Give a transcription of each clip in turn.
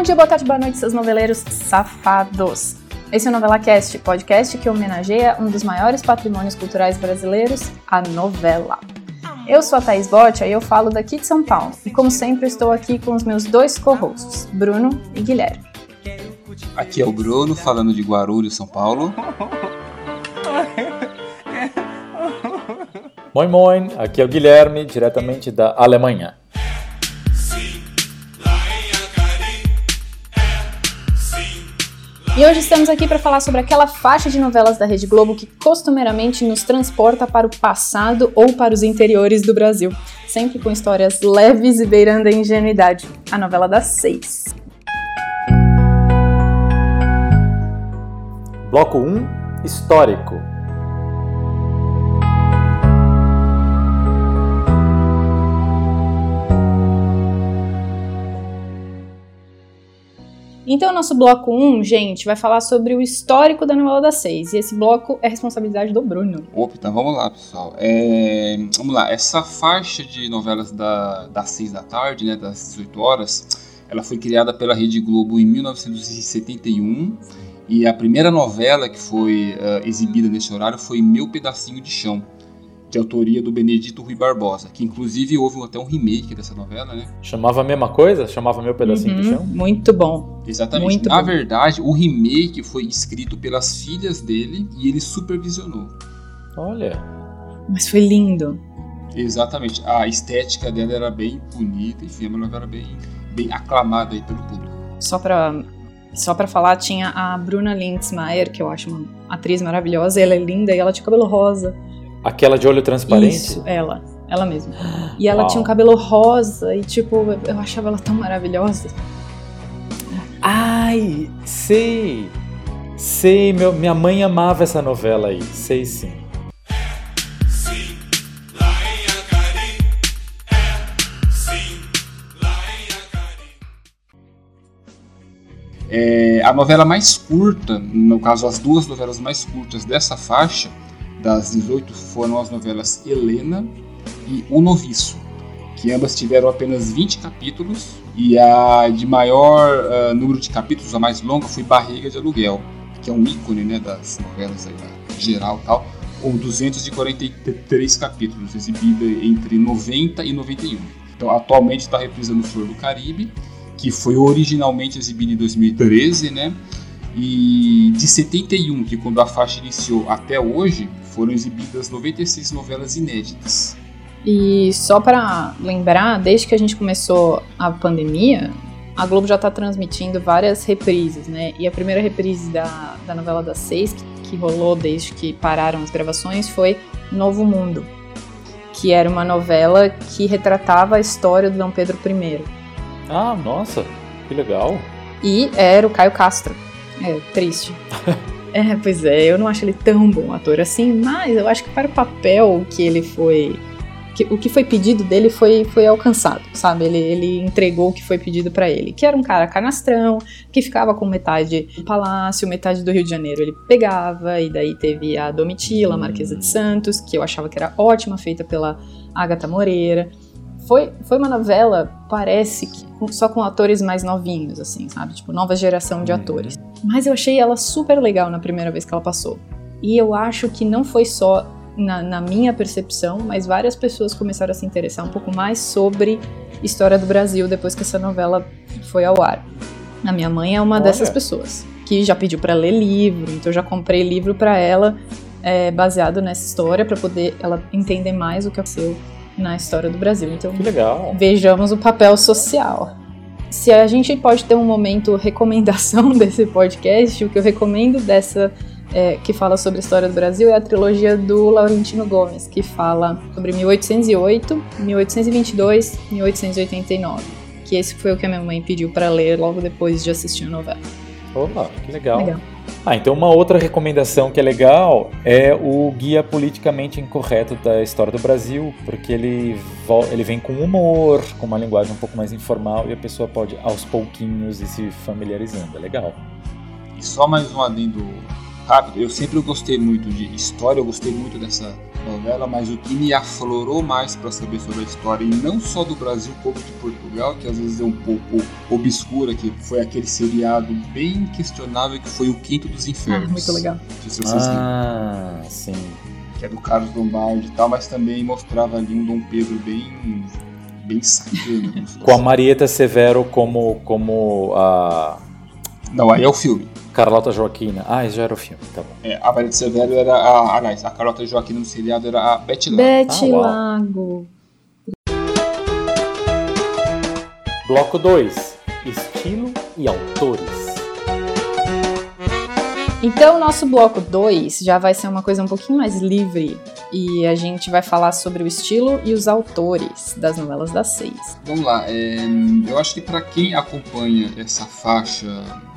Bom dia, boa tarde, boa noite, seus noveleiros safados. Esse é o Novela Cast, podcast que homenageia um dos maiores patrimônios culturais brasileiros, a novela. Eu sou a Thaís Botia e eu falo daqui de São Paulo. E como sempre, estou aqui com os meus dois co-hosts, Bruno e Guilherme. Aqui é o Bruno, falando de Guarulhos, São Paulo. Moin Moin, aqui é o Guilherme, diretamente da Alemanha. E hoje estamos aqui para falar sobre aquela faixa de novelas da Rede Globo que costumeiramente nos transporta para o passado ou para os interiores do Brasil, sempre com histórias leves e beirando a ingenuidade. A novela das seis. Bloco 1 Histórico Então, o nosso bloco 1, gente, vai falar sobre o histórico da novela das seis. E esse bloco é responsabilidade do Bruno. Opa, então vamos lá, pessoal. É, vamos lá, essa faixa de novelas da, das seis da tarde, né, das 18 horas, ela foi criada pela Rede Globo em 1971. E a primeira novela que foi uh, exibida nesse horário foi Meu Pedacinho de Chão de autoria do Benedito Rui Barbosa, que inclusive houve até um remake dessa novela, né? Chamava a mesma coisa? Chamava Meu Pedacinho uhum, de Chão? Muito bom. Exatamente. Muito Na bom. verdade, o remake foi escrito pelas filhas dele e ele supervisionou. Olha. Mas foi lindo. Exatamente. A estética dela era bem bonita, enfim, a novela era bem, bem aclamada aí pelo público. Só pra só para falar, tinha a Bruna Lindsmeyer, que eu acho uma atriz maravilhosa, ela é linda e ela tinha cabelo rosa. Aquela de olho transparente? Isso, ela. Ela mesma. E ela Uau. tinha um cabelo rosa e, tipo, eu achava ela tão maravilhosa. Ai, sei. Sei, meu, minha mãe amava essa novela aí. Sei sim. É, a novela mais curta, no caso as duas novelas mais curtas dessa faixa, das 18 foram as novelas Helena e O Noviço, que ambas tiveram apenas 20 capítulos, e a de maior uh, número de capítulos, a mais longa, foi Barriga de Aluguel, que é um ícone né, das novelas aí, geral tal, com 243 capítulos, exibida entre 90 e 91. Então, atualmente está reprisando Flor do Caribe, que foi originalmente exibida em 2013, né? E de 71, que quando a faixa iniciou até hoje, foram exibidas 96 novelas inéditas. E só para lembrar, desde que a gente começou a pandemia, a Globo já está transmitindo várias reprises, né? E a primeira reprise da, da novela das seis, que, que rolou desde que pararam as gravações, foi Novo Mundo, que era uma novela que retratava a história do Dom Pedro I. Ah, nossa, que legal. E era o Caio Castro. É, triste. É, pois é, eu não acho ele tão bom ator assim, mas eu acho que para o papel que ele foi. Que, o que foi pedido dele foi, foi alcançado, sabe? Ele, ele entregou o que foi pedido para ele, que era um cara canastrão, que ficava com metade do palácio, metade do Rio de Janeiro ele pegava, e daí teve a Domitila, a Marquesa de Santos, que eu achava que era ótima, feita pela Agatha Moreira foi, foi uma novela, parece que só com atores mais novinhos, assim, sabe? Tipo, nova geração de uhum. atores. Mas eu achei ela super legal na primeira vez que ela passou. E eu acho que não foi só na, na, minha percepção, mas várias pessoas começaram a se interessar um pouco mais sobre história do Brasil depois que essa novela foi ao ar. A minha mãe é uma Olha. dessas pessoas que já pediu para ler livro, então eu já comprei livro para ela é, baseado nessa história para poder ela entender mais o que aconteceu na história do Brasil. Então, que legal. vejamos o papel social. Se a gente pode ter um momento recomendação desse podcast, o que eu recomendo dessa é, que fala sobre a história do Brasil é a trilogia do Laurentino Gomes, que fala sobre 1808, 1822, 1889. Que esse foi o que a minha mãe pediu para ler logo depois de assistir a novela. Opa, que legal. legal. Ah, então uma outra recomendação que é legal é o Guia Politicamente Incorreto da História do Brasil, porque ele, ele vem com humor, com uma linguagem um pouco mais informal e a pessoa pode aos pouquinhos ir se familiarizando. É legal. E só mais um adendo rápido, eu sempre gostei muito de história, eu gostei muito dessa novela, mas o que me aflorou mais para saber sobre a história, e não só do Brasil como de Portugal, que às vezes é um pouco obscura, que foi aquele seriado bem questionável que foi o Quinto dos Infernos. Ah, muito legal. Se ah, sim. Que é do Carlos Lombardi e tal, mas também mostrava ali um Dom Pedro bem bem sacana. Com a Marieta Severo como, como a. Não, aí é o filme. Carlota Joaquina. Ah, isso já era o filme, tá bom. É, a Marieta Severo era a. Aliás, a Carlota Joaquina no seriado era a Betty Lago. Betty ah, Lago. Bloco 2: Estilo e autores. Então, o nosso bloco 2 já vai ser uma coisa um pouquinho mais livre e a gente vai falar sobre o estilo e os autores das novelas das seis. Vamos lá, é, eu acho que para quem acompanha essa faixa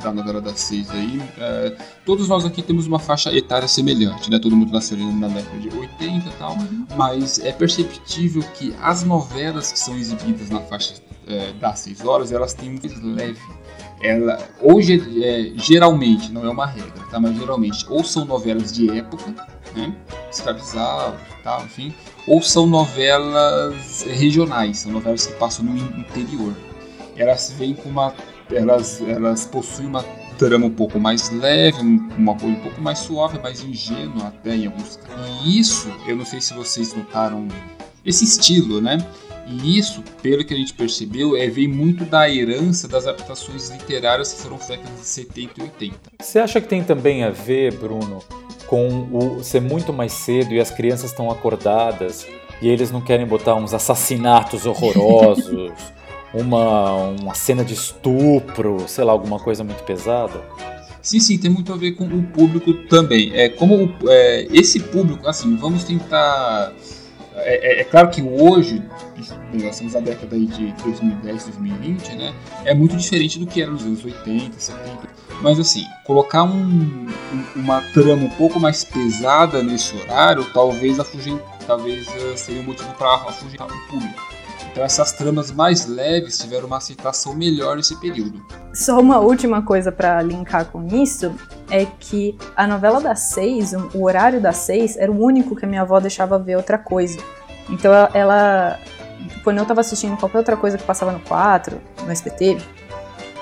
da novela das seis aí, é, todos nós aqui temos uma faixa etária semelhante, né? Todo mundo nasceu na década de 80 e tal, uhum. mas é perceptível que as novelas que são exibidas na faixa é, das seis horas, elas têm um leve ela hoje é, geralmente não é uma regra, tá? Mas geralmente ou são novelas de época, né? Escravizado, tal, enfim, ou são novelas regionais, são novelas que passam no interior. Elas vêm com uma, elas, elas possuem uma trama um pouco mais leve, uma coisa um pouco mais suave, mais ingênua até em alguns. E isso, eu não sei se vocês notaram esse estilo, né? E isso, pelo que a gente percebeu, é vem muito da herança das adaptações literárias que foram feitas nos 70 e 80. Você acha que tem também a ver, Bruno, com o ser muito mais cedo e as crianças estão acordadas e eles não querem botar uns assassinatos horrorosos, uma, uma cena de estupro, sei lá, alguma coisa muito pesada? Sim, sim, tem muito a ver com o público também. É como é, esse público, assim, vamos tentar é, é, é, claro que hoje, nós estamos na década de 2010, 2020, né? É muito diferente do que era nos anos 80, 70. Mas assim, colocar um, um, uma trama um pouco mais pesada nesse horário, talvez afugir, talvez uh, seria um motivo para afugentar o público. Então essas tramas mais leves tiveram uma aceitação melhor nesse período. Só uma última coisa para linkar com isso é que a novela das seis, o horário das seis, era o único que a minha avó deixava ver outra coisa. Então ela, quando eu tava assistindo qualquer outra coisa que passava no 4, no SBT,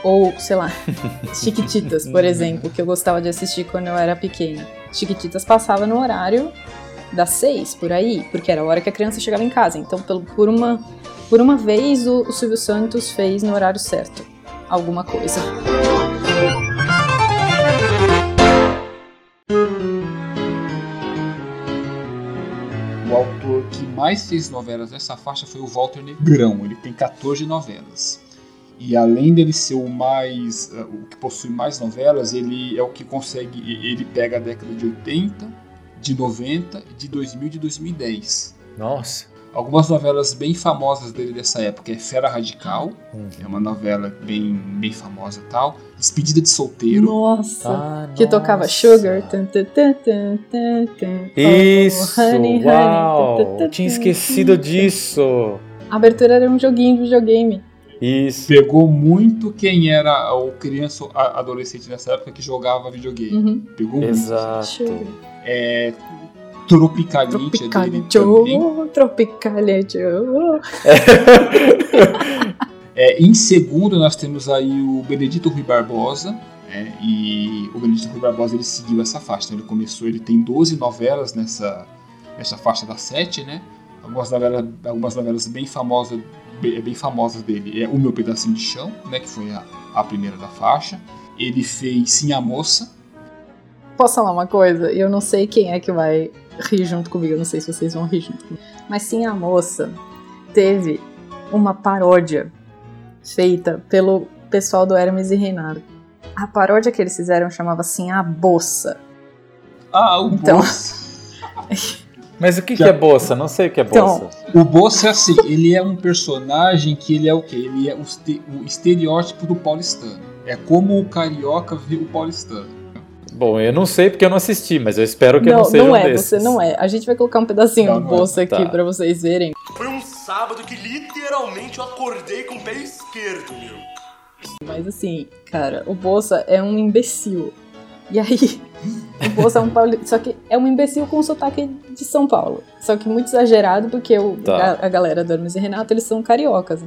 ou, sei lá, Chiquititas, por exemplo, que eu gostava de assistir quando eu era pequena. Chiquititas passava no horário das seis, por aí, porque era a hora que a criança chegava em casa. Então, por uma por uma vez, o, o Silvio Santos fez no horário certo alguma coisa. O autor que mais fez novelas nessa faixa foi o Walter Negrão. Ele tem 14 novelas. E além dele ser o mais uh, o que possui mais novelas, ele é o que consegue, ele pega a década de 80, de 90, de 2000 e de 2010. Nossa. Algumas novelas bem famosas dele dessa época é Fera Radical, uhum. é uma novela bem, bem famosa e tal. Despedida de Solteiro. Nossa, ah, que nossa. tocava Sugar. Isso, oh, honey, uau, honey, tinha esquecido disso. A abertura era um joguinho de videogame. Isso. Pegou muito quem era o criança adolescente nessa época que jogava videogame. Uhum. Pegou Exato. muito. É, Tropicalite Tropicalia Joe, Tropicalia Joe. É, em segundo, nós temos aí o Benedito Rui Barbosa. É, e o Benedito Rui Barbosa ele seguiu essa faixa. Então ele começou, ele tem 12 novelas nessa, nessa faixa da 7, né? Algumas novelas, algumas novelas bem famosas, bem, bem famosas dele. É O Meu Pedacinho de Chão, né? Que foi a, a primeira da faixa. Ele fez Sim a Moça. Posso falar uma coisa? Eu não sei quem é que vai rir junto comigo, eu não sei se vocês vão rir junto comigo. Mas sim, a moça teve uma paródia feita pelo pessoal do Hermes e Renato. A paródia que eles fizeram chamava assim A Bossa. Ah, o então... Mas o que, que é Bossa? Não sei o que é Bossa. Então, o Bossa é assim, ele é um personagem que ele é o quê? Ele é o, o estereótipo do paulistano. É como o carioca vê o paulistano. Bom, eu não sei porque eu não assisti, mas eu espero que não, eu não seja não é, um desses. Você não é. A gente vai colocar um pedacinho não, do bolso é. aqui tá. para vocês verem. Foi um sábado que literalmente eu acordei com o pé esquerdo, meu. Mas assim, cara, o Bolsa é um imbecil. E aí, o Bolsa é um paulista. Só que é um imbecil com sotaque de São Paulo. Só que muito exagerado, porque o, tá. a, a, galera do Hermes e Renato, eles são cariocas.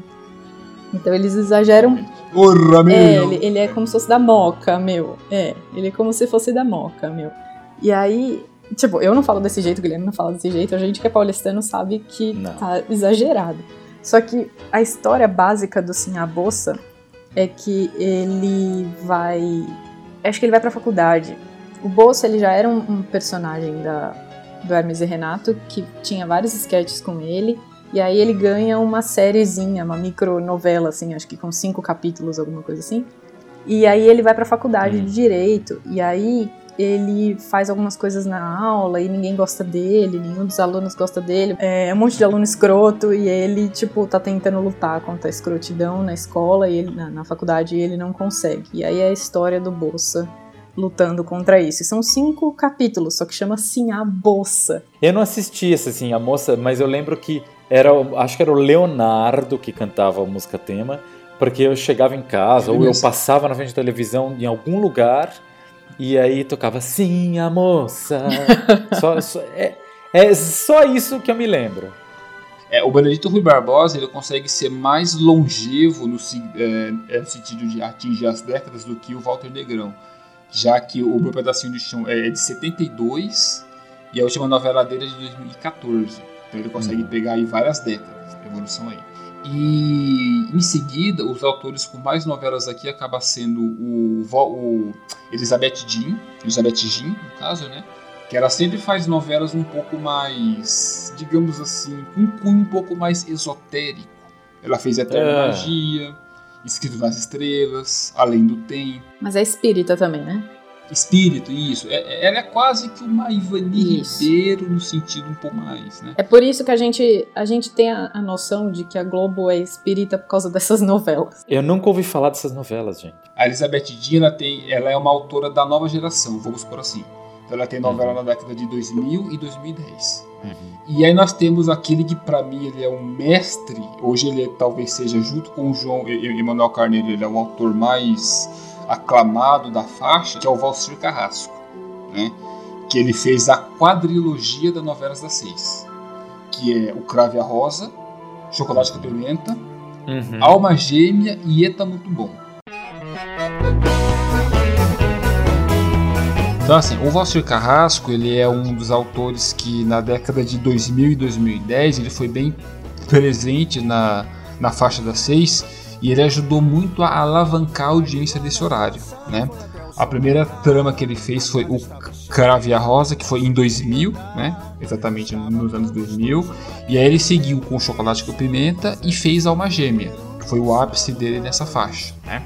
Então eles exageram. Porra, meu! É, ele, ele, é como se fosse da Moca, meu. É, ele é como se fosse da Moca, meu. E aí, tipo, eu não falo desse jeito, o Guilherme não fala desse jeito, a gente que é paulistano sabe que não. tá exagerado. Só que a história básica do Sinhabossa é que ele vai. Acho que ele vai pra faculdade. O Bolsa ele já era um, um personagem da, do Hermes e Renato, que tinha vários sketches com ele. E aí ele ganha uma sériezinha, uma micronovela, assim, acho que com cinco capítulos, alguma coisa assim. E aí ele vai pra faculdade hum. de Direito. E aí ele faz algumas coisas na aula e ninguém gosta dele, nenhum dos alunos gosta dele. É um monte de aluno escroto e ele, tipo, tá tentando lutar contra a escrotidão na escola e ele, na, na faculdade e ele não consegue. E aí é a história do Bolsa lutando contra isso. E são cinco capítulos, só que chama Sim a Bolsa. Eu não assisti essa assim, a moça, mas eu lembro que era, acho que era o Leonardo que cantava a música tema, porque eu chegava em casa ou eu passava na frente da televisão em algum lugar e aí tocava Sim a Moça. só, só, é, é só isso que eu me lembro. É, o Benedito Rui Barbosa ele consegue ser mais longevo no, é, é, no sentido de atingir as décadas do que o Walter Negrão já que o Meu Pedacinho do Chão é de 72 e a última novela dele é de 2014. Então ele consegue uhum. pegar aí várias décadas de evolução aí. E em seguida, os autores com mais novelas aqui acaba sendo o, o Elizabeth Jean, Elizabeth Jean, no caso, né? Que ela sempre faz novelas um pouco mais, digamos assim, com um cunho um pouco mais esotérico. Ela fez Eterna é. Magia, Escrito nas Estrelas, Além do Tempo. Mas é espírita também, né? Espírito, isso. É, é ela é quase que uma Ivani Ribeiro no sentido um pouco mais, né? É por isso que a gente, a gente tem a, a, noção de que a Globo é espírita por causa dessas novelas. Eu nunca ouvi falar dessas novelas, gente. A Elizabeth Dina tem, ela é uma autora da nova geração, vamos por assim. Então ela tem novela uhum. na década de 2000 e 2010. Uhum. E aí nós temos aquele que para mim ele é um mestre, hoje ele é, talvez seja junto com o João Emanuel Carneiro, ele é o autor mais aclamado da faixa, que é o Valcir Carrasco, né? Que ele fez a quadrilogia das novelas das seis, que é o Crave a Rosa, Chocolate com Pimenta, uhum. Alma Gêmea e Eta Muito Bom. Então, assim, o Valcir Carrasco, ele é um dos autores que na década de 2000 e 2010 ele foi bem presente na, na faixa das seis e ele ajudou muito a alavancar a audiência desse horário, né? A primeira trama que ele fez foi o Crave a Rosa, que foi em 2000, né? Exatamente nos anos 2000. E aí ele seguiu com Chocolate com Pimenta e fez Alma Gêmea, que foi o ápice dele nessa faixa, né?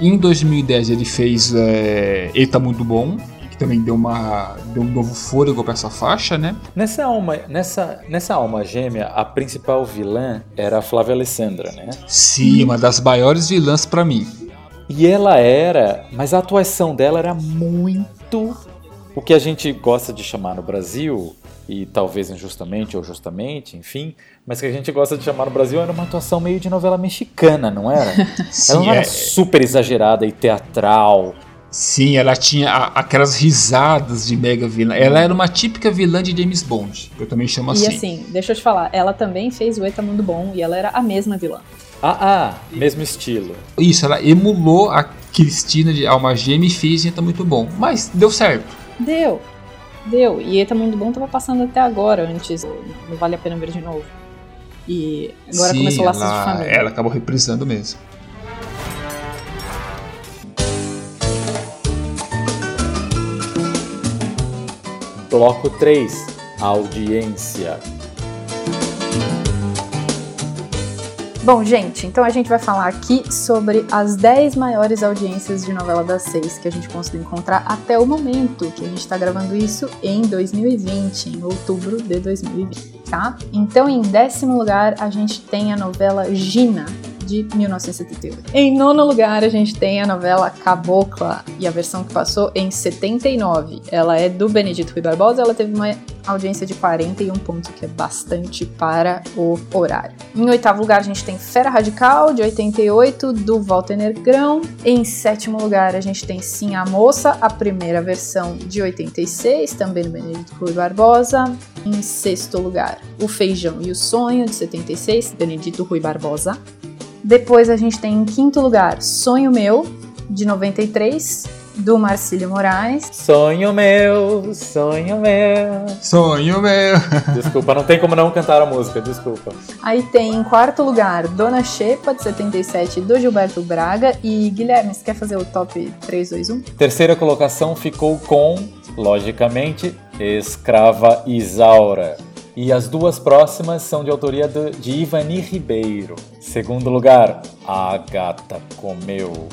Em 2010 ele fez é, Eita Muito Bom, também deu, uma, deu um novo fôlego para essa faixa, né? Nessa alma, nessa, nessa alma gêmea, a principal vilã era a Flávia Alessandra, né? Sim, uma das maiores vilãs para mim. E ela era, mas a atuação dela era muito o que a gente gosta de chamar no Brasil, e talvez injustamente ou justamente, enfim, mas que a gente gosta de chamar no Brasil era uma atuação meio de novela mexicana, não era? Sim, ela não era é... super exagerada e teatral, Sim, ela tinha a, aquelas risadas de mega vilã. Ela era uma típica vilã de James Bond, eu também chamo assim. E assim, deixa eu te falar, ela também fez o Eta Mundo Bom e ela era a mesma vilã. Ah, ah, mesmo estilo. Isso, ela emulou a Cristina de Alma Gêmea e fez Eta Muito Bom. Mas deu certo. Deu, deu. E Eta Muito Bom tava passando até agora, antes não vale a pena ver de novo. E agora Sim, começou Laços ela, de Família. Ela acabou reprisando mesmo. Bloco 3 Audiência. Bom, gente, então a gente vai falar aqui sobre as 10 maiores audiências de novela das seis que a gente conseguiu encontrar até o momento, que a gente está gravando isso em 2020, em outubro de 2020, tá? Então, em décimo lugar, a gente tem a novela Gina, de 1978. Em nono lugar, a gente tem a novela Cabocla e a versão que passou em 79. Ela é do Benedito Rui Barbosa, ela teve uma audiência de 41 pontos, que é bastante para o horário. Em oitavo lugar, a gente tem Fera Radical, de 88, do Walter Negrão. Em sétimo lugar, a gente tem Sim a Moça, a primeira versão de 86, também do Benedito Rui Barbosa. Em sexto lugar, O Feijão e o Sonho, de 76, Benedito Rui Barbosa. Depois a gente tem em quinto lugar Sonho Meu, de 93, do Marcílio Moraes. Sonho meu, sonho meu. Sonho meu. Desculpa, não tem como não cantar a música, desculpa. Aí tem em quarto lugar Dona Xepa, de 77, do Gilberto Braga. E Guilherme, você quer fazer o top 3, 2, 1? Terceira colocação ficou com, logicamente, Escrava Isaura. E as duas próximas são de autoria de Ivani Ribeiro. Segundo lugar, A Gata Comeu.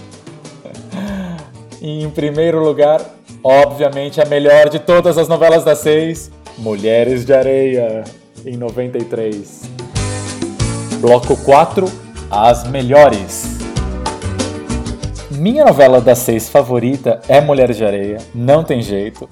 E em primeiro lugar, obviamente a melhor de todas as novelas das seis, Mulheres de Areia, em 93. Bloco 4, As Melhores. Minha novela das seis favorita é Mulheres de Areia, não tem jeito.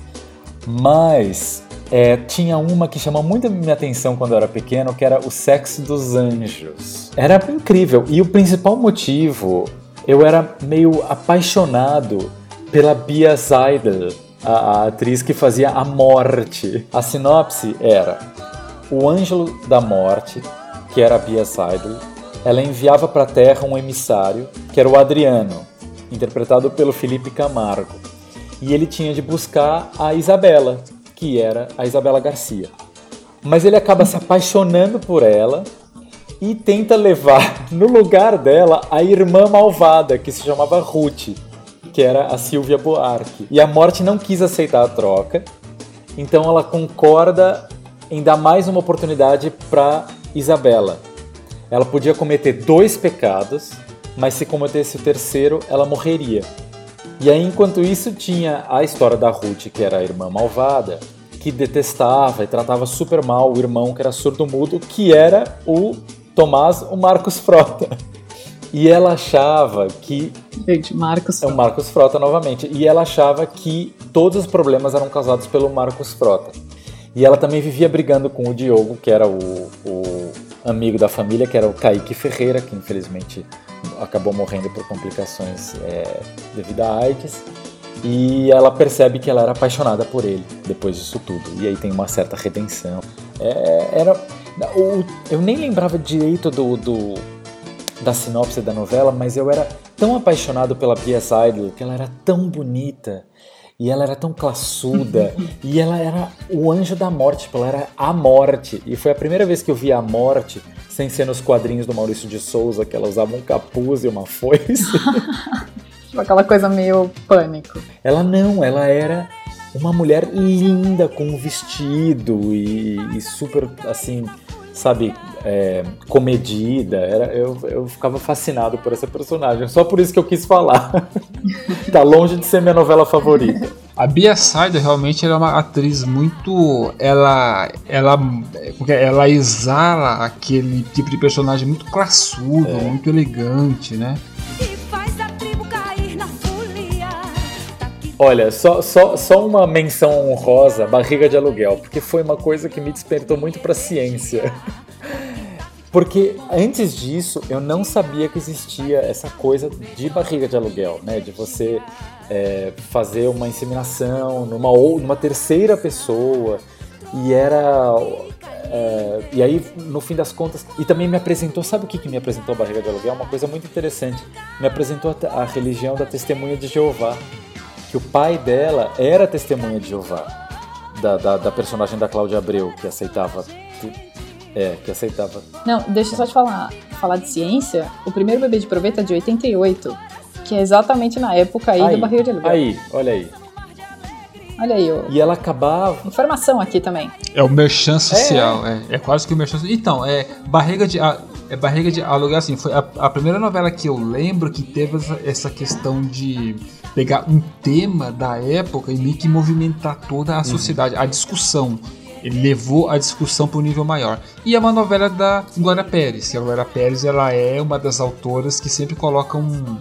Mas é, tinha uma que chamou muito a minha atenção quando eu era pequeno, que era o Sexo dos Anjos. Era incrível. E o principal motivo, eu era meio apaixonado pela Bia Seidel, a, a atriz que fazia a morte. A sinopse era: o Ângelo da Morte, que era a Bia Seidel, ela enviava para a Terra um emissário, que era o Adriano, interpretado pelo Felipe Camargo. E ele tinha de buscar a Isabela, que era a Isabela Garcia. Mas ele acaba se apaixonando por ela e tenta levar no lugar dela a irmã malvada, que se chamava Ruth que era a Silvia Buarque. E a morte não quis aceitar a troca, então ela concorda em dar mais uma oportunidade para Isabela. Ela podia cometer dois pecados, mas se cometesse o terceiro, ela morreria. E aí, enquanto isso, tinha a história da Ruth, que era a irmã malvada, que detestava e tratava super mal o irmão que era surdo-mudo, que era o Tomás, o Marcos Frota. E ela achava que. Gente, Marcos É o Marcos Frota novamente. E ela achava que todos os problemas eram causados pelo Marcos Frota. E ela também vivia brigando com o Diogo, que era o, o amigo da família, que era o Kaique Ferreira, que infelizmente acabou morrendo por complicações é, devido à AIDS. E ela percebe que ela era apaixonada por ele depois disso tudo. E aí tem uma certa redenção. É, era, o, eu nem lembrava direito do, do da sinopse da novela, mas eu era tão apaixonado pela Pia Seidel, que ela era tão bonita, e ela era tão classuda, e ela era o anjo da morte, tipo, ela era a morte. E foi a primeira vez que eu vi a morte, sem ser nos quadrinhos do Maurício de Souza, que ela usava um capuz e uma foice. tipo aquela coisa meio pânico. Ela não, ela era uma mulher linda com um vestido e, e super assim sabe, é, comedida. Era, eu, eu ficava fascinado por essa personagem. Só por isso que eu quis falar. tá longe de ser minha novela favorita. A Bia Saider realmente é uma atriz muito. Ela. Ela. Ela exala aquele tipo de personagem muito classudo, é. muito elegante, né? Olha, só, só, só uma menção honrosa, barriga de aluguel, porque foi uma coisa que me despertou muito para ciência. Porque antes disso eu não sabia que existia essa coisa de barriga de aluguel, né? De você é, fazer uma inseminação numa, numa terceira pessoa. E era. É, e aí, no fim das contas. E também me apresentou. Sabe o que, que me apresentou a barriga de aluguel? Uma coisa muito interessante. Me apresentou a, a religião da testemunha de Jeová que o pai dela era testemunha de Jeová, da, da, da personagem da Cláudia Abreu, que aceitava. É, que aceitava. Não, deixa eu só te falar. Falar de ciência, o primeiro bebê de proveta é de 88, que é exatamente na época aí, aí da barriga de aluguel. Aí, olha aí. Olha aí, ó. E ela acabava. Informação aqui também. É o merchan social, é, é, é quase que o merchan Então, é barriga de. É barriga de aluguel, assim, foi a, a primeira novela que eu lembro que teve essa, essa questão de pegar um tema da época e meio que movimentar toda a uhum. sociedade, a discussão. Ele levou a discussão para um nível maior. E é uma novela da Glória Pérez, que a Glória Pérez ela é uma das autoras que sempre coloca um,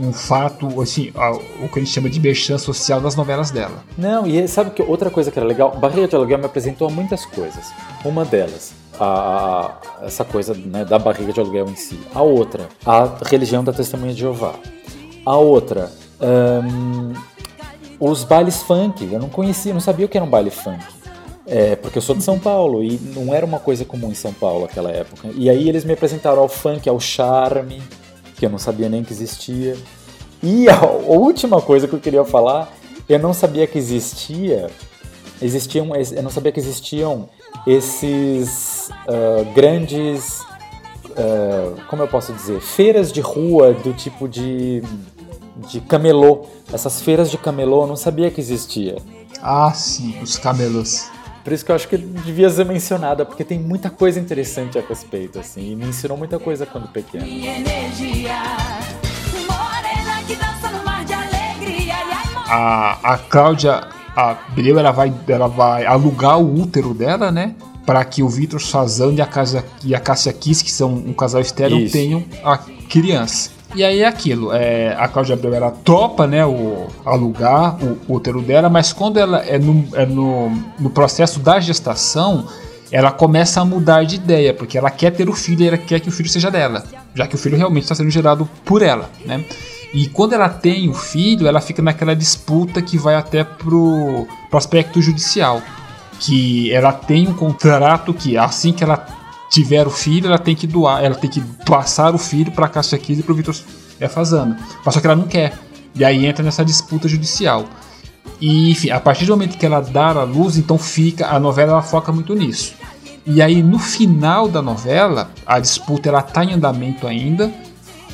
um fato, assim, o que a gente chama de merchan social das novelas dela. Não, e sabe que outra coisa que era legal? Barriga de Aluguel me apresentou muitas coisas. Uma delas, a, a, essa coisa né, da barriga de aluguel em si. A outra, a religião da testemunha de Jeová. A outra, um, os bailes funk. Eu não conhecia, não sabia o que era um baile funk. É, porque eu sou de São Paulo e não era uma coisa comum em São Paulo naquela época. E aí eles me apresentaram ao funk, ao charme, que eu não sabia nem que existia. E a última coisa que eu queria falar, eu não sabia que existia, existiam, eu não sabia que existiam esses uh, grandes, uh, como eu posso dizer, feiras de rua do tipo de de camelô. Essas feiras de camelô eu não sabia que existia. Ah, sim, os camelos. Por isso que eu acho que devia ser mencionada, porque tem muita coisa interessante a respeito, assim, e me ensinou muita coisa quando pequeno. A, a Cláudia Abreu, ela vai, ela vai alugar o útero dela, né? Para que o Vitor Sazan e a, casa, e a Cássia Kiss, que são um casal estéreo, tenham a criança. E aí é aquilo, é, a Cláudia Abreu ela topa né, o, alugar o, útero dela, mas quando ela é, no, é no, no processo da gestação, ela começa a mudar de ideia, porque ela quer ter o filho e ela quer que o filho seja dela, já que o filho realmente está sendo gerado por ela, né? E quando ela tem o filho, ela fica naquela disputa que vai até pro, pro aspecto judicial, que ela tem um contrato que assim que ela tiver o filho, ela tem que doar, ela tem que passar o filho para Cássia Kiss e para o Vitor é. Mas só que ela não quer. E aí entra nessa disputa judicial. E enfim, a partir do momento que ela dá a luz, então fica a novela ela foca muito nisso. E aí no final da novela, a disputa ela tá em andamento ainda.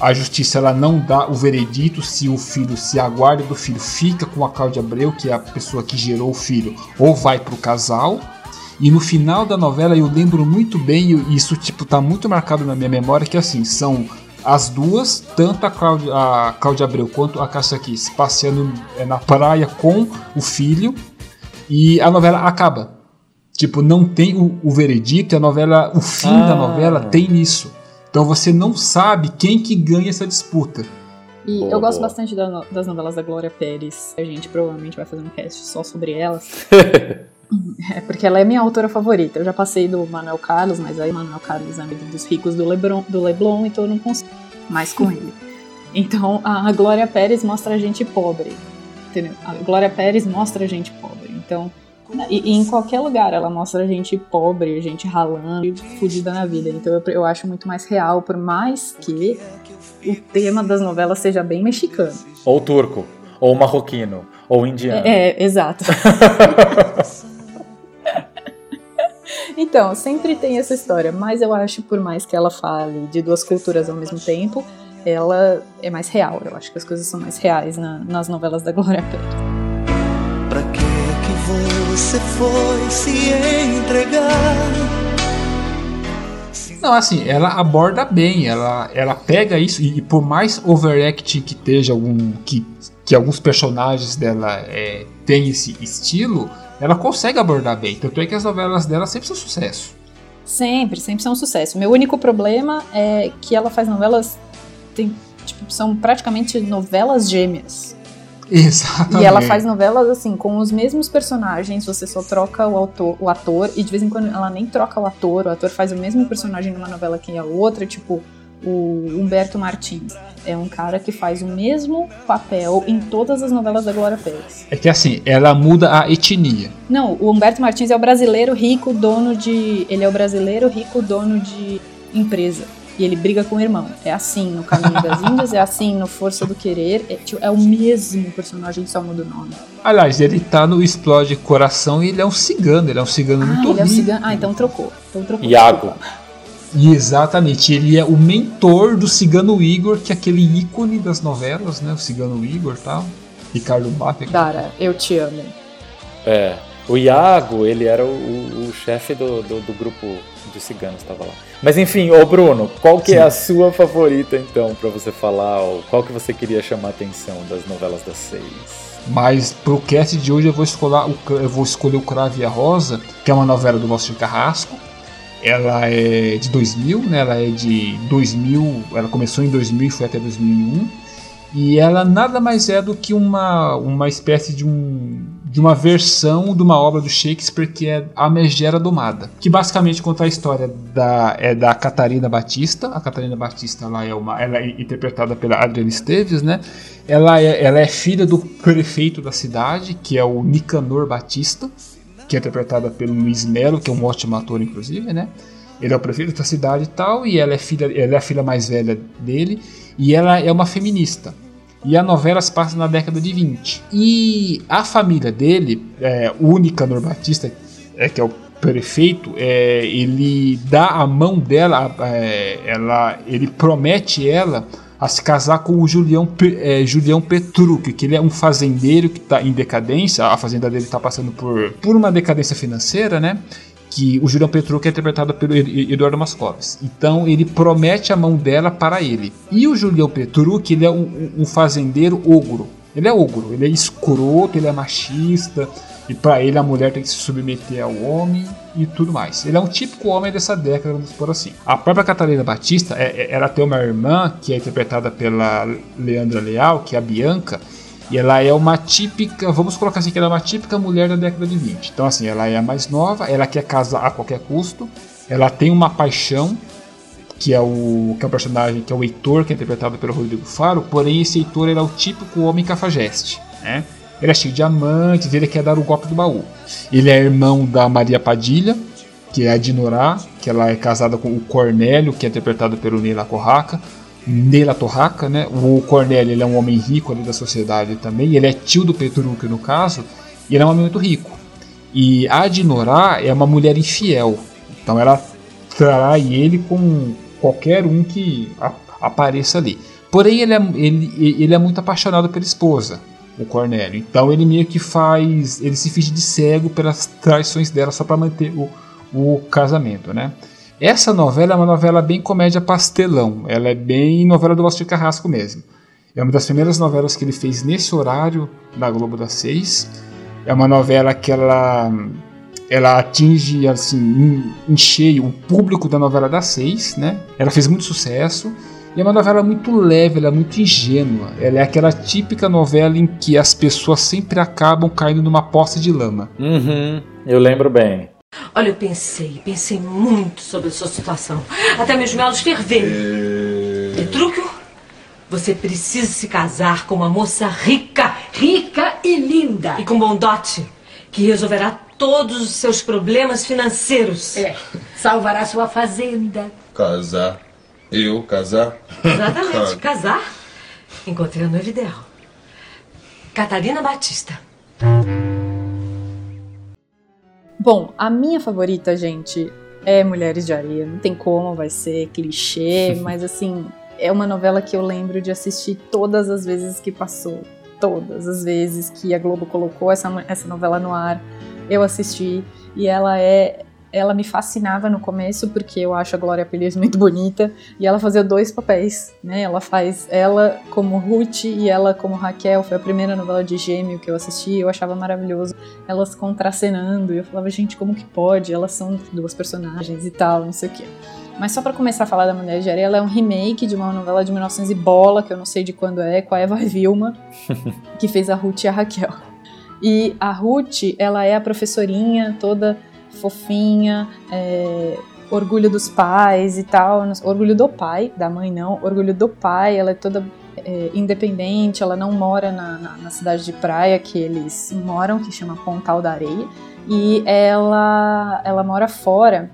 A justiça ela não dá o veredito se o filho, se a guarda do filho fica com a Cláudia Abreu, que é a pessoa que gerou o filho, ou vai para o casal. E no final da novela eu lembro muito bem, e isso tipo tá muito marcado na minha memória, que assim, são as duas, tanto a Cláudia, a Cláudia Abreu quanto a Cássia Kiss, passeando é, na praia com o filho, e a novela acaba. Tipo, não tem o, o veredito, a novela, o fim ah. da novela tem isso. Então você não sabe quem que ganha essa disputa. E boa, eu gosto boa. bastante da, das novelas da Glória Pérez. A gente provavelmente vai fazer um cast só sobre elas. É, porque ela é minha autora favorita. Eu já passei do Manuel Carlos, mas aí Manuel Carlos é amigo dos ricos do Leblon, do Leblon então eu não consigo mais com ele. Então a Glória Pérez mostra a gente pobre. Entendeu? A Glória Pérez mostra a gente pobre. Então, e, e em qualquer lugar ela mostra a gente pobre, gente ralando, fudida na vida. Então eu, eu acho muito mais real, por mais que o tema das novelas seja bem mexicano. Ou turco, ou marroquino, ou indiano. É, é exato. Então, sempre tem essa história, mas eu acho, por mais que ela fale de duas culturas ao mesmo tempo, ela é mais real. Eu acho que as coisas são mais reais na, nas novelas da Glória Pérez. Pra que que você foi se entregar? Não, assim, ela aborda bem, ela, ela pega isso e, e por mais overact que esteja algum que, que alguns personagens dela é, tem esse estilo, ela consegue abordar bem. Tanto é que as novelas dela sempre são sucesso. Sempre, sempre são sucesso. Meu único problema é que ela faz novelas. Tem, tipo, são praticamente novelas gêmeas. Exatamente. E ela faz novelas assim, com os mesmos personagens, você só troca o, autor, o ator, e de vez em quando ela nem troca o ator, o ator faz o mesmo personagem numa novela que a outra, tipo, o Humberto Martins. É um cara que faz o mesmo papel em todas as novelas da Glória Pérez. É que assim, ela muda a etnia. Não, o Humberto Martins é o brasileiro rico, dono de. Ele é o brasileiro rico, dono de empresa. E ele briga com o irmão. É assim no Caminho das Índias, é assim no Força do Querer. É, tipo, é o mesmo personagem, só muda o nome. Aliás, ele tá no Explode Coração e ele é um cigano. Ele é um cigano ah, muito ele é um cigano. Ah, então trocou. Então trocou. Iago. E exatamente, ele é o mentor do Cigano Igor, que é aquele ícone das novelas, né? O Cigano Igor e tal. Ricardo Baffer. Cara, eu te amo. É. O Iago, ele era o, o, o chefe do, do, do, grupo dos ciganos, estava lá. Mas enfim, ô Bruno, qual que é Sim. é a sua favorita então, para você falar? Ou qual que você queria chamar a atenção das novelas das seis? Mas pro cast de hoje eu vou escolher o, eu vou escolher o Crave e a Rosa, que é uma novela do Nosso de Carrasco. Ela é de 2000, né? Ela é de 2000, ela começou em 2000 e foi até 2001. E ela nada mais é do que uma, uma espécie de um de uma versão de uma obra do Shakespeare que é A Megera Domada, que basicamente conta a história da, é da Catarina Batista. A Catarina Batista ela é, uma, ela é interpretada pela Adriana Esteves, né? Ela é, ela é filha do prefeito da cidade, que é o Nicanor Batista, que é interpretada pelo Luiz Melo, que é um ótimo ator, inclusive, né? Ele é o prefeito da cidade e tal, e ela é, filha, ela é a filha mais velha dele, e ela é uma feminista. E a novela se passa na década de 20. E a família dele, é, o Nicanor Batista, é, que é o prefeito, é, ele dá a mão dela, é, ela, ele promete ela a se casar com o Julião, é, Julião que ele é um fazendeiro que está em decadência, a fazenda dele está passando por, por uma decadência financeira, né? que o Julião Petrucci é interpretado pelo Eduardo Mascoves. Então ele promete a mão dela para ele. E o Julião Petrucci, ele é um, um fazendeiro ogro. Ele é ogro, ele é escroto, ele é machista, e para ele a mulher tem que se submeter ao homem e tudo mais. Ele é um típico homem dessa década, vamos por assim. A própria Catarina Batista, é, é, ela tem uma irmã que é interpretada pela Leandra Leal, que é a Bianca, e ela é uma típica, vamos colocar assim, que ela é uma típica mulher da década de 20. Então, assim, ela é a mais nova, ela quer casar a qualquer custo, ela tem uma paixão, que é o, que é o personagem, que é o Heitor, que é interpretado pelo Rodrigo Faro, porém esse Heitor é o típico homem cafajeste, né? Ele é cheio de amantes, ele quer dar o golpe do baú. Ele é irmão da Maria Padilha, que é a Dinorá, que ela é casada com o Cornélio, que é interpretado pelo Neila Corraca. Neila Torraca, né? O Cornélio ele é um homem rico ali da sociedade também, ele é tio do Petrucci no caso, e ele é um homem muito rico. E a Dinorá é uma mulher infiel, então ela trai ele com qualquer um que apareça ali. Porém, ele é, ele, ele é muito apaixonado pela esposa, o Cornélio. Então ele meio que faz. Ele se finge de cego pelas traições dela só para manter o, o casamento, né? Essa novela é uma novela bem comédia pastelão. Ela é bem novela do Valdir Carrasco mesmo. É uma das primeiras novelas que ele fez nesse horário da Globo das Seis. É uma novela que ela, ela atinge assim em, em cheio o público da novela das seis, né? Ela fez muito sucesso. E é uma novela muito leve, ela é muito ingênua. Ela é aquela típica novela em que as pessoas sempre acabam caindo numa poça de lama. Uhum, eu lembro bem. Olha, eu pensei, pensei muito sobre a sua situação. Até meus melos ferveram. É... Você precisa se casar com uma moça rica, rica e linda. E com bom dote, que resolverá todos os seus problemas financeiros. É, salvará sua fazenda. Casar? Eu casar? Exatamente, casar. Encontrei a noiva ideal. Catarina Batista. Bom, a minha favorita, gente, é Mulheres de Areia. Não tem como, vai ser clichê, mas assim, é uma novela que eu lembro de assistir todas as vezes que passou. Todas as vezes que a Globo colocou essa, essa novela no ar, eu assisti. E ela é ela me fascinava no começo porque eu acho a Glória Pires muito bonita e ela fazia dois papéis, né? Ela faz ela como Ruth e ela como Raquel. Foi a primeira novela de gêmeo que eu assisti, eu achava maravilhoso elas contracenando e eu falava, gente, como que pode? Elas são duas personagens e tal, não sei o quê. Mas só para começar a falar da Mulher de Areia, ela é um remake de uma novela de 1900 e bola, que eu não sei de quando é, com a Eva Vilma, que fez a Ruth e a Raquel. E a Ruth, ela é a professorinha toda fofinha, é, orgulho dos pais e tal. Orgulho do pai, da mãe não, orgulho do pai, ela é toda é, independente, ela não mora na, na, na, cidade de praia que eles moram, que chama Pontal da Areia, e ela, ela mora fora,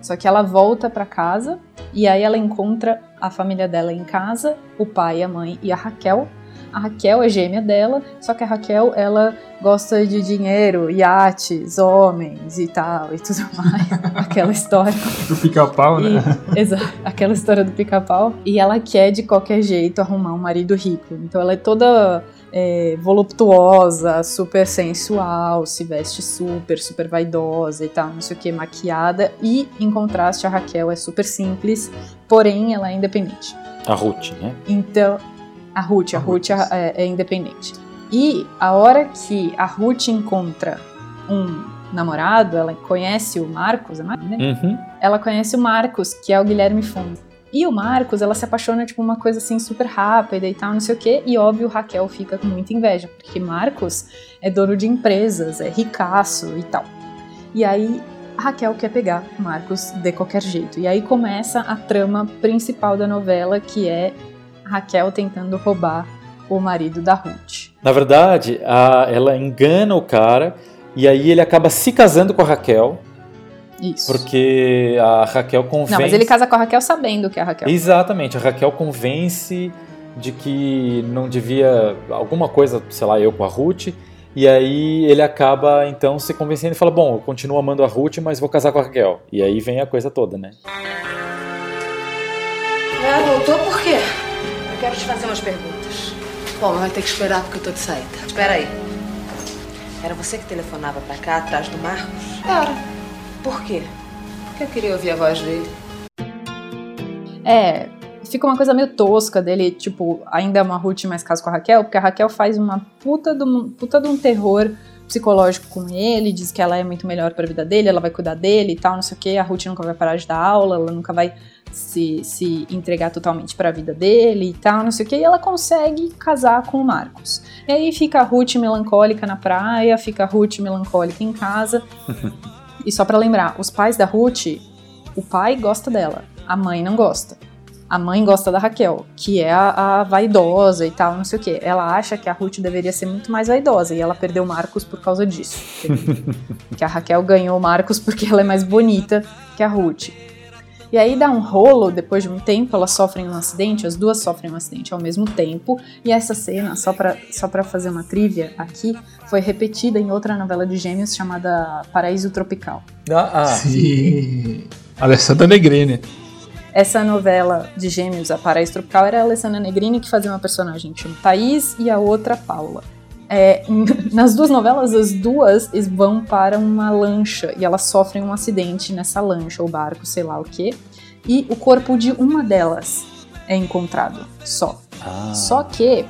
só que ela volta para casa e aí ela encontra a família dela em casa, o pai, a mãe e a Raquel, a Raquel é gêmea dela, só que a Raquel, ela gosta de dinheiro, iates, homens e tal, e tudo mais. aquela história. Do pica-pau, né? Exato, aquela história do pica-pau. E ela quer, de qualquer jeito, arrumar um marido rico. Então ela é toda é, voluptuosa, super sensual, se veste super, super vaidosa e tal, não sei o que, maquiada. E, em contraste, a Raquel é super simples, porém ela é independente. A Ruth, né? Então, a Ruth, a, a Ruth é, é, independente. E a hora que a Ruth encontra um namorado, ela conhece o Marcos, é né? Uhum. Ela conhece o Marcos, que é o Guilherme Fundo. E o Marcos, ela se apaixona, tipo, uma coisa assim super rápida e tal, não sei o quê. E óbvio, Raquel fica com muita inveja, porque Marcos é dono de empresas, é ricaço e tal. E aí, Raquel quer pegar Marcos de qualquer jeito. E aí começa a trama principal da novela, que é Raquel tentando roubar o marido da Ruth. Na verdade, a, ela engana o cara e aí ele acaba se casando com a Raquel. Isso. Porque a Raquel convence. Não, mas ele casa com a Raquel sabendo que é a Raquel. Exatamente, a Raquel convence de que não devia. alguma coisa, sei lá, eu com a Ruth. E aí ele acaba então se convencendo e fala: Bom, eu continuo amando a Ruth, mas vou casar com a Raquel. E aí vem a coisa toda, né? É, voltou por quê? Eu quero te fazer umas perguntas. Bom, mas vai ter que esperar porque eu tô de saída. Espera aí. Era você que telefonava pra cá, atrás do Marcos? Era. Por quê? Porque eu queria ouvir a voz dele. É, fica uma coisa meio tosca dele, tipo, ainda é uma Ruth mais caso com a Raquel, porque a Raquel faz uma puta de um, puta de um terror psicológico com ele, diz que ela é muito melhor para a vida dele, ela vai cuidar dele e tal, não sei o que. A Ruth nunca vai parar de dar aula, ela nunca vai se, se entregar totalmente para a vida dele e tal, não sei o que. E ela consegue casar com o Marcos. E aí fica a Ruth melancólica na praia, fica a Ruth melancólica em casa. e só para lembrar, os pais da Ruth, o pai gosta dela, a mãe não gosta. A mãe gosta da Raquel, que é a, a, vaidosa e tal, não sei o que. Ela acha que a Ruth deveria ser muito mais vaidosa e ela perdeu o Marcos por causa disso. que a Raquel ganhou o Marcos porque ela é mais bonita que a Ruth. E aí dá um rolo, depois de um tempo, elas sofrem um acidente, as duas sofrem um acidente ao mesmo tempo. E essa cena, só pra, só pra fazer uma trivia aqui, foi repetida em outra novela de gêmeos chamada Paraíso Tropical. Ah, ah. Sim. Alessandra Negrini. Essa novela de gêmeos, a Paraíso Tropical, era a Alessandra Negrini que fazia uma personagem que chama Thaís e a outra Paula. É, nas duas novelas, as duas vão para uma lancha e elas sofrem um acidente nessa lancha ou barco, sei lá o que. E o corpo de uma delas é encontrado só. Ah. Só que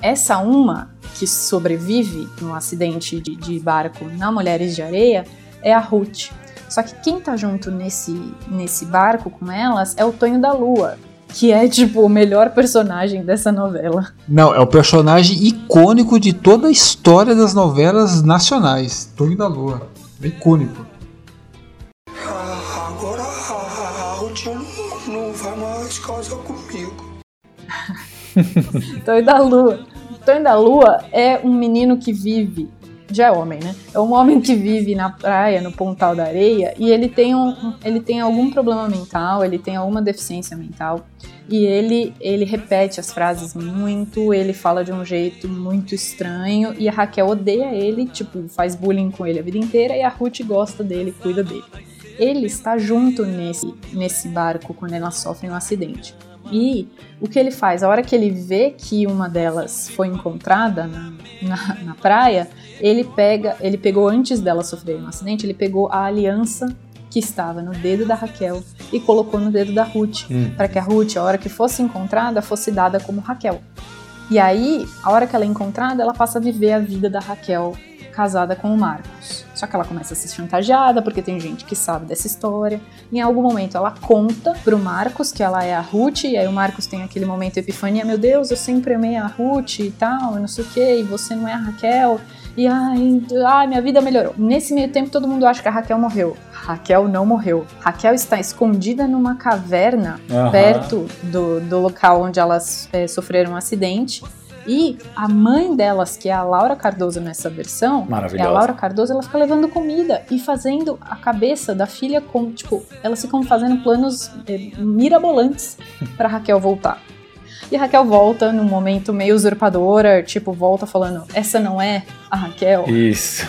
essa uma que sobrevive no acidente de, de barco na Mulheres de Areia é a Ruth. Só que quem tá junto nesse, nesse barco com elas é o Tonho da Lua, que é tipo o melhor personagem dessa novela. Não, é o personagem icônico de toda a história das novelas nacionais. Tonho da Lua. É icônico. Agora a Ruth não, não vai mais casar comigo. Tonho da Lua. Tonho da Lua é um menino que vive já é homem, né? É um homem que vive na praia, no Pontal da Areia, e ele tem, um, ele tem algum problema mental, ele tem alguma deficiência mental, e ele, ele repete as frases muito, ele fala de um jeito muito estranho, e a Raquel odeia ele, tipo, faz bullying com ele a vida inteira, e a Ruth gosta dele, cuida dele. Ele está junto nesse, nesse barco quando ela sofre um acidente. E o que ele faz? A hora que ele vê que uma delas foi encontrada na, na, na praia, ele pega, ele pegou antes dela sofrer um acidente, ele pegou a aliança que estava no dedo da Raquel e colocou no dedo da Ruth, Hum. para que a Ruth, a hora que fosse encontrada, fosse dada como Raquel. E aí, a hora que ela é encontrada, ela passa a viver a vida da Raquel casada com o Marcos. Só que ela começa a ser chantageada porque tem gente que sabe dessa história. Em algum momento ela conta pro Marcos que ela é a Ruth, e aí o Marcos tem aquele momento epifania, meu Deus, eu sempre amei a Ruth e tal, e não sei o que, e você não é a Raquel. E ai, ai, minha vida melhorou. Nesse meio tempo todo mundo acha que a Raquel morreu. Raquel não morreu. Raquel está escondida numa caverna Aham. perto do, do local onde elas é, sofreram um acidente. E a mãe delas, que é a Laura Cardoso nessa versão, é a Laura Cardoso, ela fica levando comida e fazendo a cabeça da filha com, tipo, elas ficam fazendo planos eh, mirabolantes pra Raquel voltar. E a Raquel volta num momento meio usurpadora, tipo, volta falando, essa não é a Raquel. Isso.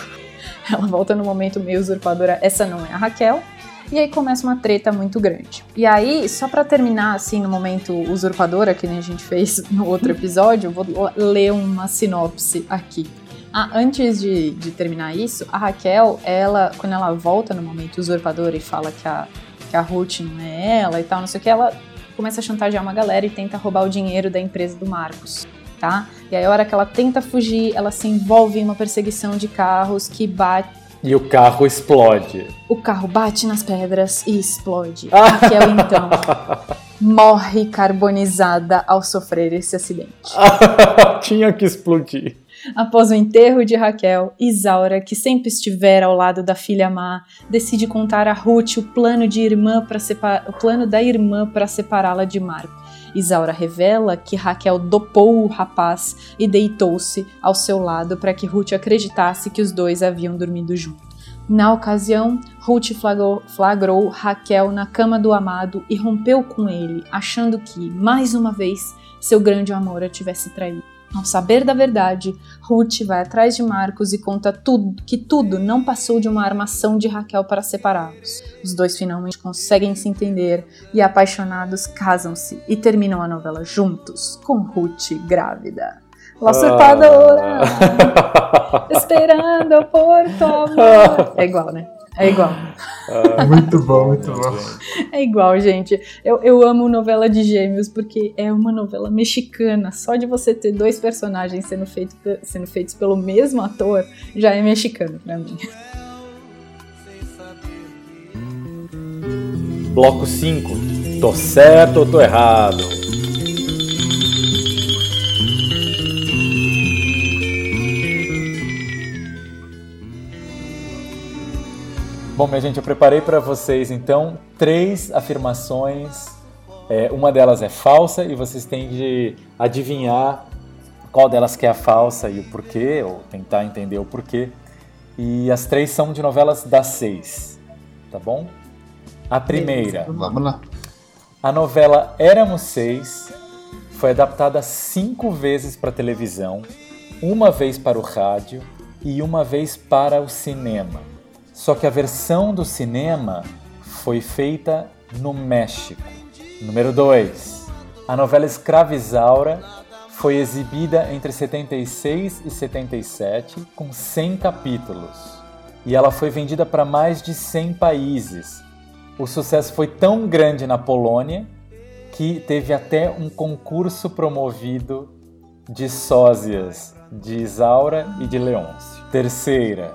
Ela volta num momento meio usurpadora, essa não é a Raquel. E aí começa uma treta muito grande. E aí, só pra terminar assim no momento usurpadora, que nem a gente fez no outro episódio, vou ler uma sinopse aqui. Ah, antes de, de terminar isso, a Raquel, ela, quando ela volta no momento usurpador e fala que a, que a Ruth não é ela e tal, não sei o que, ela começa a chantagear uma galera e tenta roubar o dinheiro da empresa do Marcos. tá? E aí a hora que ela tenta fugir, ela se envolve em uma perseguição de carros que bate e o carro explode. O carro bate nas pedras e explode. Raquel, então, morre carbonizada ao sofrer esse acidente. Tinha que explodir. Após o enterro de Raquel, Isaura, que sempre estivera ao lado da filha má, decide contar a Ruth o plano de irmã para o plano da irmã para separá-la de Marco. Isaura revela que Raquel dopou o rapaz e deitou-se ao seu lado para que Ruth acreditasse que os dois haviam dormido juntos. Na ocasião, Ruth flagrou, flagrou Raquel na cama do amado e rompeu com ele, achando que, mais uma vez, seu grande amor a tivesse traído. Ao saber da verdade, Ruth vai atrás de Marcos e conta tudo, que tudo não passou de uma armação de Raquel para separá-los. Os dois finalmente conseguem se entender e, apaixonados, casam-se e terminam a novela juntos, com Ruth grávida. La Surpadora! Ah. Esperando por tu amor! É igual, né? É igual. Ah, muito bom, muito bom. É igual, gente. Eu, eu amo novela de gêmeos porque é uma novela mexicana. Só de você ter dois personagens sendo, feito, sendo feitos pelo mesmo ator já é mexicano pra mim. Bloco 5. Tô certo ou tô errado? Bom, minha gente, eu preparei para vocês então três afirmações. É, uma delas é falsa e vocês têm de adivinhar qual delas que é a falsa e o porquê, ou tentar entender o porquê. E as três são de novelas das seis, tá bom? A primeira. Vamos lá. A novela Éramos Seis foi adaptada cinco vezes para televisão, uma vez para o rádio e uma vez para o cinema. Só que a versão do cinema foi feita no México. Número 2. A novela Escravizaura foi exibida entre 76 e 77 com 100 capítulos. E ela foi vendida para mais de 100 países. O sucesso foi tão grande na Polônia que teve até um concurso promovido de sósias de Isaura e de Leôncio. Terceira,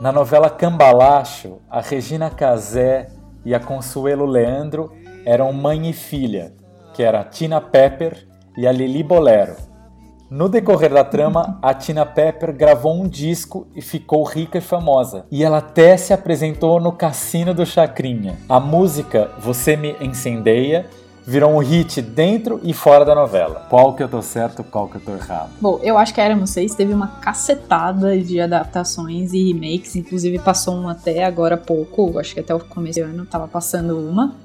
na novela Cambalacho, a Regina Casé e a Consuelo Leandro eram mãe e filha, que era a Tina Pepper e a Lili Bolero. No decorrer da trama, a Tina Pepper gravou um disco e ficou rica e famosa. E ela até se apresentou no Cassino do Chacrinha. A música Você Me Incendeia virou um hit dentro e fora da novela. Qual que eu tô certo, qual que eu tô errado? Bom, eu acho que a Éramos Seis teve uma cacetada de adaptações e remakes, inclusive passou um até agora há pouco, acho que até o começo do ano tava passando uma.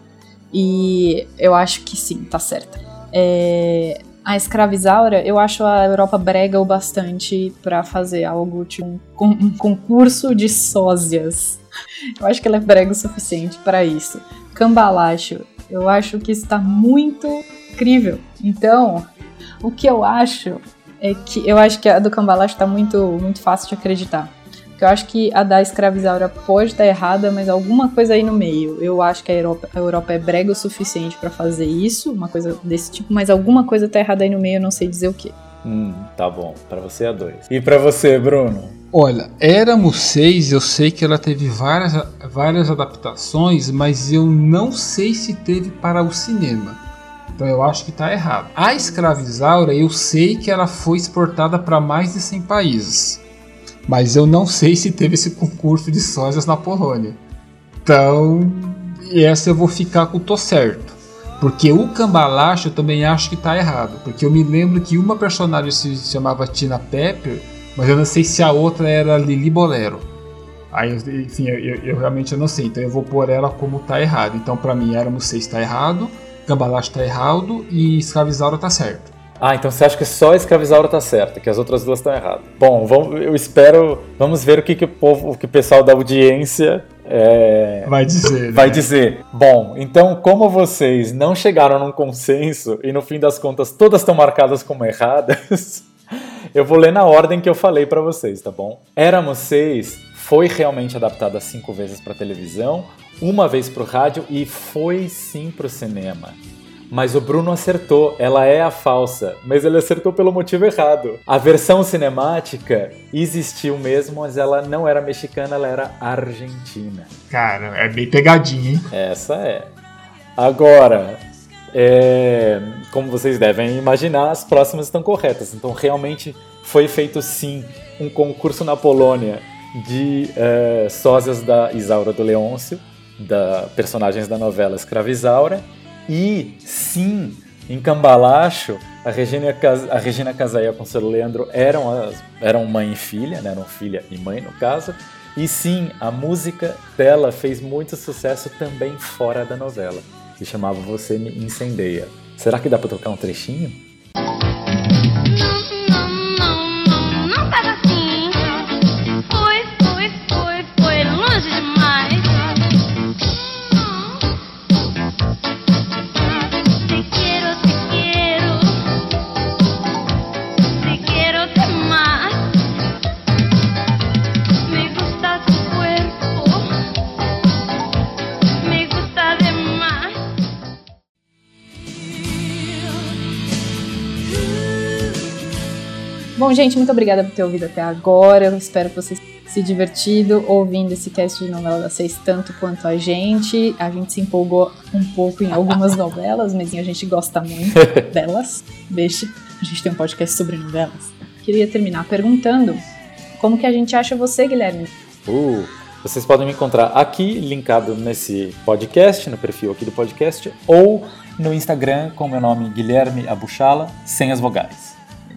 E eu acho que sim, tá certa. É, a escravizaura, eu acho a Europa brega o bastante para fazer algo tipo um, um, concurso de sósias. Eu acho que ela é brega o suficiente para isso. Cambalacho, eu acho que está muito incrível. Então, o que eu acho é que eu acho que a do Cambalacho está muito, muito fácil de acreditar. Eu acho que a da escravizaura pode estar errada, mas alguma coisa aí no meio. Eu acho que a Europa, a Europa é brega o suficiente para fazer isso, uma coisa desse tipo, mas alguma coisa está errada aí no meio, eu não sei dizer o que. Hum, tá bom. Para você é dois. E para você, Bruno? Olha, Éramos Seis, eu sei que ela teve várias, várias adaptações, mas eu não sei se teve para o cinema. Então eu acho que está errado. A Escravizaura, eu sei que ela foi exportada para mais de 100 países. Mas eu não sei se teve esse concurso de sósias na Polônia. Então, essa eu vou ficar com o tô certo. Porque o Cambalacho eu também acho que está errado. Porque eu me lembro que uma personagem se chamava Tina Pepper mas eu não sei se a outra era Lili Bolero. Aí, enfim, eu, eu, eu realmente não sei. Então eu vou pôr ela como tá errado. Então para mim Éramos Seis tá errado, Gambalacho tá errado e Escravizaura tá certo. Ah, então você acha que só a Escravizaura tá certa, que as outras duas estão erradas. Bom, vamos, eu espero. Vamos ver o que, que o povo, o que o pessoal da audiência é, vai dizer. Vai né? dizer. Bom, então, como vocês não chegaram num consenso e no fim das contas todas estão marcadas como erradas. Eu vou ler na ordem que eu falei para vocês, tá bom? Éramos Seis foi realmente adaptada cinco vezes para televisão, uma vez para o rádio e foi sim para o cinema. mas o Bruno acertou. Ela é a falsa, mas ele acertou pelo motivo errado. A versão cinemática existiu mesmo, mas ela não era mexicana, ela era argentina. Cara, é bem pegadinha, hein? Essa é. Agora, é, como vocês devem imaginar, as próximas estão corretas. Então, realmente foi feito sim um concurso na Polônia de é, sósias da Isaura do Leôncio, da personagens da novela Escravizaura, e sim, em Cambalacho, a Regina, a Regina Casé e a Consuelo Leandro eram, as, eram mãe e filha, né? eram filha e mãe no caso, e sim, a música dela fez muito sucesso também fora da novela, que chamava Você Me Incendeia. Será que dá para tocar um trechinho? Bom, gente, muito obrigada por ter ouvido até agora. Eu espero que vocês se divertido ouvindo esse cast de novela das seis tanto quanto a gente. A gente se empolgou um pouco em algumas novelas, mas a gente gosta muito delas. Deixa, a gente tem um podcast sobre novelas. Queria terminar perguntando como que a gente acha você, Guilherme? Uh, vocês podem me encontrar aqui, linkado nesse podcast, no perfil aqui do podcast, ou no Instagram com meu nome Guilherme Abuchala, sem as vogais.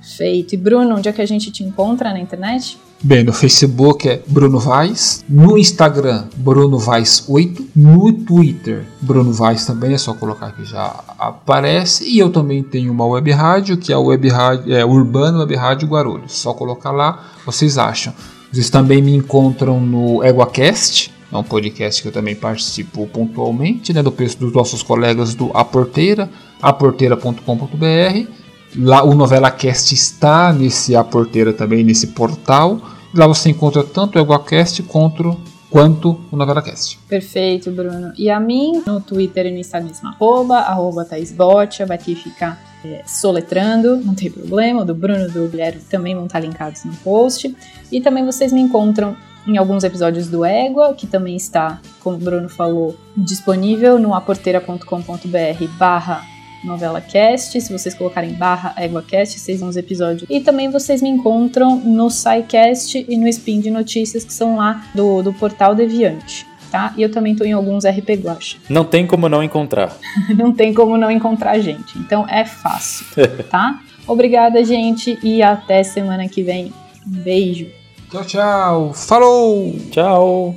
Perfeito. E Bruno, onde é que a gente te encontra na internet? Bem, no Facebook é Bruno Vaz, no Instagram Bruno Vaz 8, no Twitter Bruno Vaz também, é só colocar que já aparece. E eu também tenho uma web rádio, que é a web rádio, é Urbano Web Rádio Guarulhos. Só colocar lá, vocês acham. Vocês também me encontram no EguaCast, é um podcast que eu também participo pontualmente, né, do preço dos nossos colegas do A Porteira, aporteira.com.br Lá o Novela Cast está nesse A Porteira também, nesse portal. Lá você encontra tanto o EgoCast quanto, quanto o Novela Cast. Perfeito, Bruno. E a mim, no Twitter e no Instagram, arroba, arroba Thaisbotia, vai ter que ficar é, soletrando, não tem problema. O do Bruno e do Guilherme também vão estar linkados no post. E também vocês me encontram em alguns episódios do Égua, que também está, como o Bruno falou, disponível no aporteira.com.br barra Novela Cast. Se vocês colocarem barra EguaCast, vocês vão os episódios. E também vocês me encontram no SciCast e no Spin de Notícias, que são lá do, do portal Deviante. Tá? E eu também estou em alguns RP Guacha. Não tem como não encontrar. não tem como não encontrar a gente. Então é fácil, tá? Obrigada, gente, e até semana que vem. Um beijo. Tchau, tchau. Falou! Tchau.